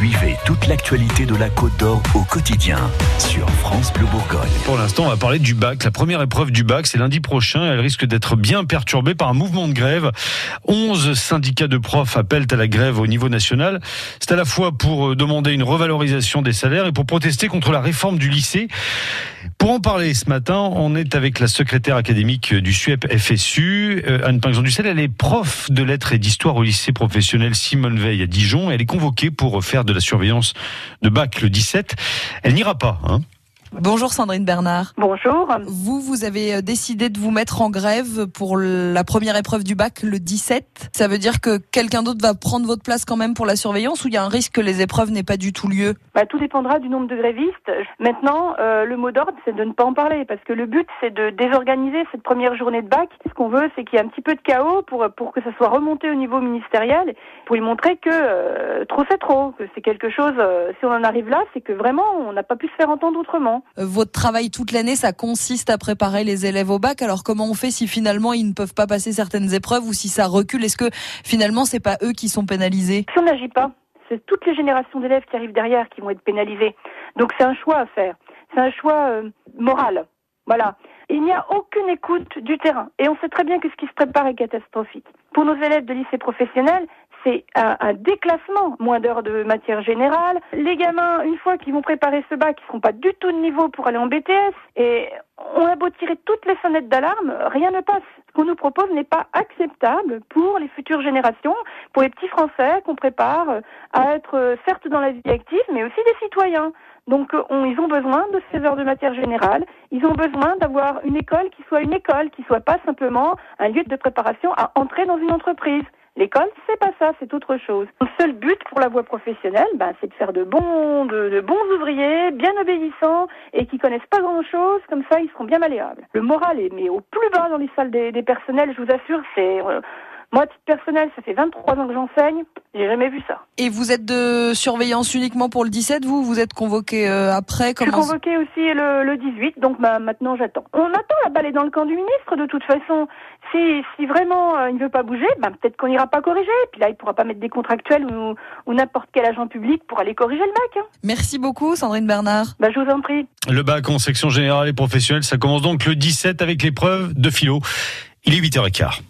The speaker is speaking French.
Suivez toute l'actualité de la Côte d'Or au quotidien sur France Bleu Bourgogne. Pour l'instant, on va parler du bac. La première épreuve du bac, c'est lundi prochain. Elle risque d'être bien perturbée par un mouvement de grève. 11 syndicats de profs appellent à la grève au niveau national. C'est à la fois pour euh, demander une revalorisation des salaires et pour protester contre la réforme du lycée. Pour en parler ce matin, on est avec la secrétaire académique du SUEP FSU, euh, Anne Pinxon Dussel. Elle est prof de lettres et d'histoire au lycée professionnel Simone Veil à Dijon. Elle est convoquée pour faire de la surveillance de bac le 17. Elle n'ira pas. Hein. Bonjour Sandrine Bernard. Bonjour. Vous, vous avez euh, décidé de vous mettre en grève pour la première épreuve du bac le 17. Ça veut dire que quelqu'un d'autre va prendre votre place quand même pour la surveillance ou il y a un risque que les épreuves n'aient pas du tout lieu? Bah, Tout dépendra du nombre de grévistes. Maintenant, euh, le mot d'ordre, c'est de ne pas en parler parce que le but, c'est de désorganiser cette première journée de bac. Ce qu'on veut, c'est qu'il y ait un petit peu de chaos pour, pour que ça soit remonté au niveau ministériel, pour lui montrer que euh, trop c'est trop, que c'est quelque chose, si on en arrive là, c'est que vraiment, on n'a pas pu se faire entendre autrement. Euh, votre travail toute l'année, ça consiste à préparer les élèves au bac. Alors comment on fait si finalement ils ne peuvent pas passer certaines épreuves ou si ça recule? Est-ce que finalement c'est pas eux qui sont pénalisés? Si on n'agit pas, c'est toutes les générations d'élèves qui arrivent derrière qui vont être pénalisées. Donc c'est un choix à faire. C'est un choix euh, moral. Voilà. Il n'y a aucune écoute du terrain. Et on sait très bien que ce qui se prépare est catastrophique. Pour nos élèves de lycée professionnel, c'est un, déclassement, moins d'heures de matière générale. Les gamins, une fois qu'ils vont préparer ce bac, ils seront pas du tout de niveau pour aller en BTS. Et on a beau tirer toutes les sonnettes d'alarme, rien ne passe. Ce qu'on nous propose n'est pas acceptable pour les futures générations, pour les petits Français qu'on prépare à être certes dans la vie active, mais aussi des citoyens. Donc ils ont besoin de ces heures de matière générale, ils ont besoin d'avoir une école qui soit une école, qui soit pas simplement un lieu de préparation à entrer dans une entreprise. L'école, c'est pas ça, c'est autre chose. Le seul but pour la voie professionnelle, ben, c'est de faire de bons, de, bons ouvriers, bien obéissants et qui connaissent pas grand-chose. Comme ça, ils seront bien malléables. Le moral est mais au plus bas dans les salles des, personnels. Je vous assure, c'est euh, moi, titre personnel, ça fait 23 ans que j'enseigne. J'ai jamais vu ça. Et vous êtes de surveillance uniquement pour le 17, vous? Vous êtes convoqué euh, après? Comment... Je suis convoqué aussi le, le 18, donc bah, maintenant j'attends. On attend la balle est dans le camp du ministre de toute façon. Si, si vraiment euh, il ne veut pas bouger, bah, peut-être qu'on n'ira pas corriger. Puis là, il pourra pas mettre des contractuels ou, ou n'importe quel agent public pour aller corriger le bac. Hein. Merci beaucoup, Sandrine Bernard. Bah, je vous en prie. Le bac en section générale et professionnelle, ça commence donc le 17 avec l'épreuve de philo. Il est 8h15.